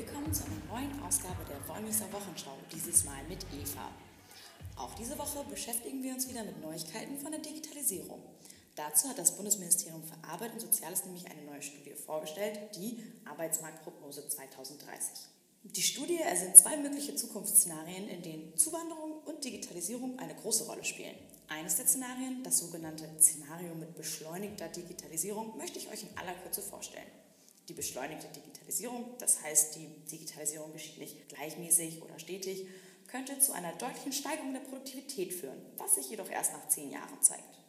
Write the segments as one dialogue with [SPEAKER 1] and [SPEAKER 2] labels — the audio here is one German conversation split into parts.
[SPEAKER 1] Willkommen zu einer neuen Ausgabe der Wollmeister Wochenschau, dieses Mal mit Eva. Auch diese Woche beschäftigen wir uns wieder mit Neuigkeiten von der Digitalisierung. Dazu hat das Bundesministerium für Arbeit und Soziales nämlich eine neue Studie vorgestellt, die Arbeitsmarktprognose 2030. Die Studie ersinnt zwei mögliche Zukunftsszenarien, in denen Zuwanderung und Digitalisierung eine große Rolle spielen. Eines der Szenarien, das sogenannte Szenario mit beschleunigter Digitalisierung, möchte ich euch in aller Kürze vorstellen. Die beschleunigte Digitalisierung, das heißt, die Digitalisierung geschieht nicht gleichmäßig oder stetig, könnte zu einer deutlichen Steigerung der Produktivität führen, was sich jedoch erst nach zehn Jahren zeigt.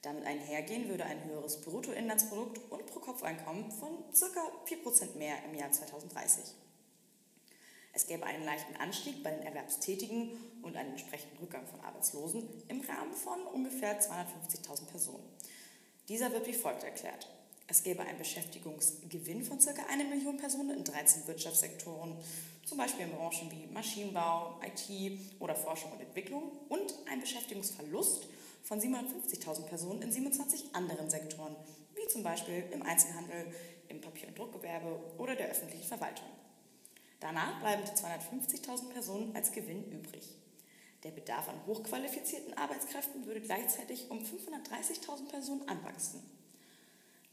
[SPEAKER 1] Damit einhergehen würde ein höheres Bruttoinlandsprodukt und Pro-Kopf-Einkommen von ca. 4% mehr im Jahr 2030. Es gäbe einen leichten Anstieg bei den Erwerbstätigen und einen entsprechenden Rückgang von Arbeitslosen im Rahmen von ungefähr 250.000 Personen. Dieser wird wie folgt erklärt. Es gäbe einen Beschäftigungsgewinn von ca. 1 Million Personen in 13 Wirtschaftssektoren, zum Beispiel in Branchen wie Maschinenbau, IT oder Forschung und Entwicklung und einen Beschäftigungsverlust von 750.000 Personen in 27 anderen Sektoren, wie zum Beispiel im Einzelhandel, im Papier- und Druckgewerbe oder der öffentlichen Verwaltung. Danach bleiben die 250.000 Personen als Gewinn übrig. Der Bedarf an hochqualifizierten Arbeitskräften würde gleichzeitig um 530.000 Personen anwachsen.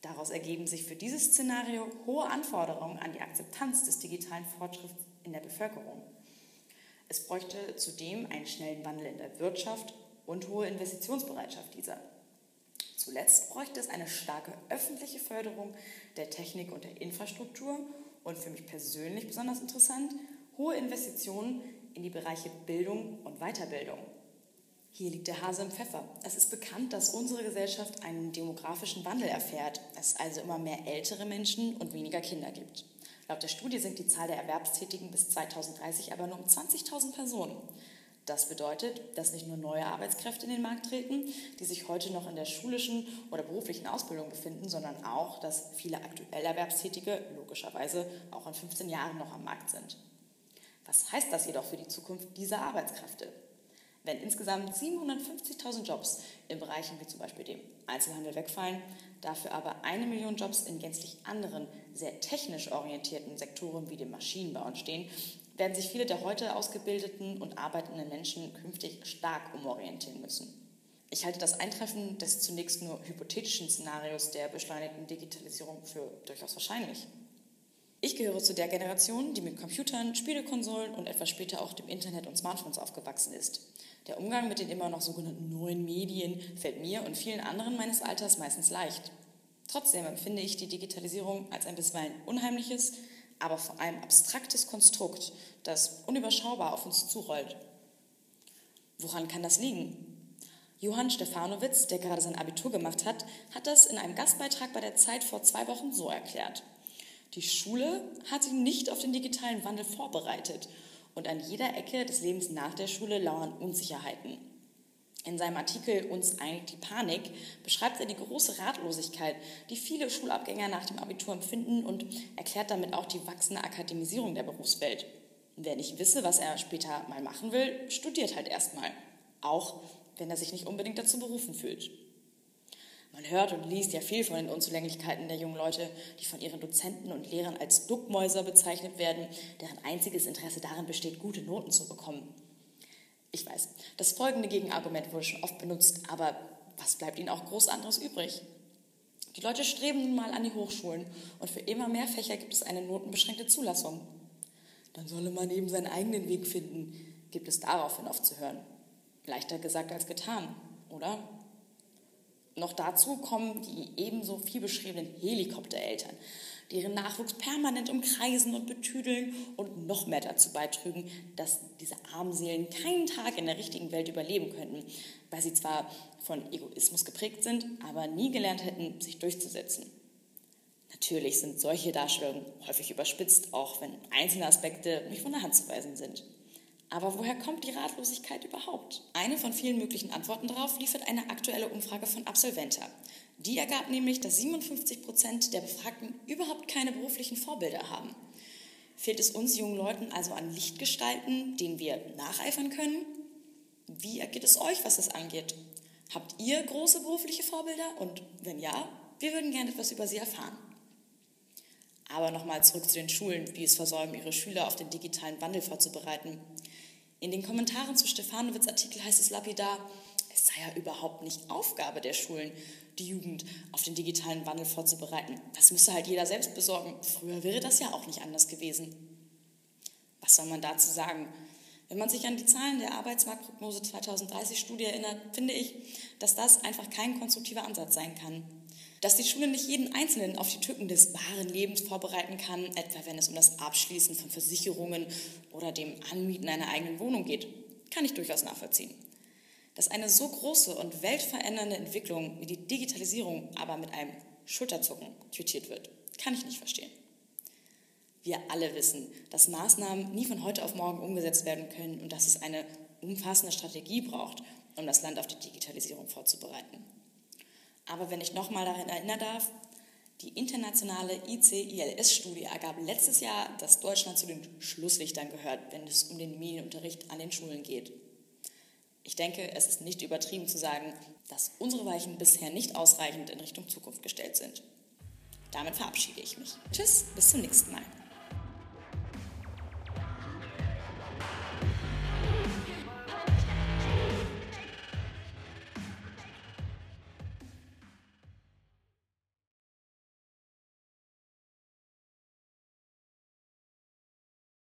[SPEAKER 1] Daraus ergeben sich für dieses Szenario hohe Anforderungen an die Akzeptanz des digitalen Fortschritts in der Bevölkerung. Es bräuchte zudem einen schnellen Wandel in der Wirtschaft und hohe Investitionsbereitschaft dieser. Zuletzt bräuchte es eine starke öffentliche Förderung der Technik und der Infrastruktur und für mich persönlich besonders interessant, hohe Investitionen in die Bereiche Bildung und Weiterbildung. Hier liegt der Hase im Pfeffer. Es ist bekannt, dass unsere Gesellschaft einen demografischen Wandel erfährt, es also immer mehr ältere Menschen und weniger Kinder gibt. Laut der Studie sinkt die Zahl der Erwerbstätigen bis 2030 aber nur um 20.000 Personen. Das bedeutet, dass nicht nur neue Arbeitskräfte in den Markt treten, die sich heute noch in der schulischen oder beruflichen Ausbildung befinden, sondern auch, dass viele aktuell Erwerbstätige logischerweise auch in 15 Jahren noch am Markt sind. Was heißt das jedoch für die Zukunft dieser Arbeitskräfte? Wenn insgesamt 750.000 Jobs in Bereichen wie zum Beispiel dem Einzelhandel wegfallen, dafür aber eine Million Jobs in gänzlich anderen, sehr technisch orientierten Sektoren wie dem Maschinenbau entstehen, werden sich viele der heute ausgebildeten und arbeitenden Menschen künftig stark umorientieren müssen. Ich halte das Eintreffen des zunächst nur hypothetischen Szenarios der beschleunigten Digitalisierung für durchaus wahrscheinlich. Ich gehöre zu der Generation, die mit Computern, Spielekonsolen und etwas später auch dem Internet und Smartphones aufgewachsen ist. Der Umgang mit den immer noch sogenannten neuen Medien fällt mir und vielen anderen meines Alters meistens leicht. Trotzdem empfinde ich die Digitalisierung als ein bisweilen unheimliches, aber vor allem abstraktes Konstrukt, das unüberschaubar auf uns zurollt. Woran kann das liegen? Johann Stefanowitz, der gerade sein Abitur gemacht hat, hat das in einem Gastbeitrag bei der Zeit vor zwei Wochen so erklärt. Die Schule hat ihn nicht auf den digitalen Wandel vorbereitet und an jeder Ecke des Lebens nach der Schule lauern Unsicherheiten. In seinem Artikel Uns eilt die Panik beschreibt er die große Ratlosigkeit, die viele Schulabgänger nach dem Abitur empfinden und erklärt damit auch die wachsende Akademisierung der Berufswelt. Wer nicht wisse, was er später mal machen will, studiert halt erstmal. Auch wenn er sich nicht unbedingt dazu berufen fühlt. Man hört und liest ja viel von den Unzulänglichkeiten der jungen Leute, die von ihren Dozenten und Lehrern als Duckmäuser bezeichnet werden, deren einziges Interesse darin besteht, gute Noten zu bekommen. Ich weiß, das folgende Gegenargument wurde schon oft benutzt, aber was bleibt ihnen auch groß anderes übrig? Die Leute streben nun mal an die Hochschulen und für immer mehr Fächer gibt es eine notenbeschränkte Zulassung. Dann solle man eben seinen eigenen Weg finden, gibt es daraufhin oft zu hören. Leichter gesagt als getan, oder? Noch dazu kommen die ebenso viel beschriebenen Helikoptereltern, die ihren Nachwuchs permanent umkreisen und betüdeln und noch mehr dazu beitrügen, dass diese armen Seelen keinen Tag in der richtigen Welt überleben könnten, weil sie zwar von Egoismus geprägt sind, aber nie gelernt hätten, sich durchzusetzen. Natürlich sind solche Darstellungen häufig überspitzt, auch wenn einzelne Aspekte nicht von der Hand zu weisen sind. Aber woher kommt die Ratlosigkeit überhaupt? Eine von vielen möglichen Antworten darauf liefert eine aktuelle Umfrage von Absolventa. Die ergab nämlich, dass 57 Prozent der Befragten überhaupt keine beruflichen Vorbilder haben. Fehlt es uns jungen Leuten also an Lichtgestalten, denen wir nacheifern können? Wie ergeht es euch, was das angeht? Habt ihr große berufliche Vorbilder? Und wenn ja, wir würden gerne etwas über sie erfahren. Aber nochmal zurück zu den Schulen, die es versäumen, ihre Schüler auf den digitalen Wandel vorzubereiten. In den Kommentaren zu Stefanowitz Artikel heißt es lapidar, es sei ja überhaupt nicht Aufgabe der Schulen, die Jugend auf den digitalen Wandel vorzubereiten. Das müsse halt jeder selbst besorgen. Früher wäre das ja auch nicht anders gewesen. Was soll man dazu sagen? Wenn man sich an die Zahlen der Arbeitsmarktprognose 2030-Studie erinnert, finde ich, dass das einfach kein konstruktiver Ansatz sein kann. Dass die Schule nicht jeden Einzelnen auf die Tücken des wahren Lebens vorbereiten kann, etwa wenn es um das Abschließen von Versicherungen oder dem Anmieten einer eigenen Wohnung geht, kann ich durchaus nachvollziehen. Dass eine so große und weltverändernde Entwicklung wie die Digitalisierung aber mit einem Schulterzucken quittiert wird, kann ich nicht verstehen. Wir alle wissen, dass Maßnahmen nie von heute auf morgen umgesetzt werden können und dass es eine umfassende Strategie braucht, um das Land auf die Digitalisierung vorzubereiten. Aber wenn ich nochmal daran erinnern darf, die internationale ICILS-Studie ergab letztes Jahr, dass Deutschland zu den Schlusslichtern gehört, wenn es um den Medienunterricht an den Schulen geht. Ich denke, es ist nicht übertrieben zu sagen, dass unsere Weichen bisher nicht ausreichend in Richtung Zukunft gestellt sind. Damit verabschiede ich mich. Tschüss, bis zum nächsten Mal.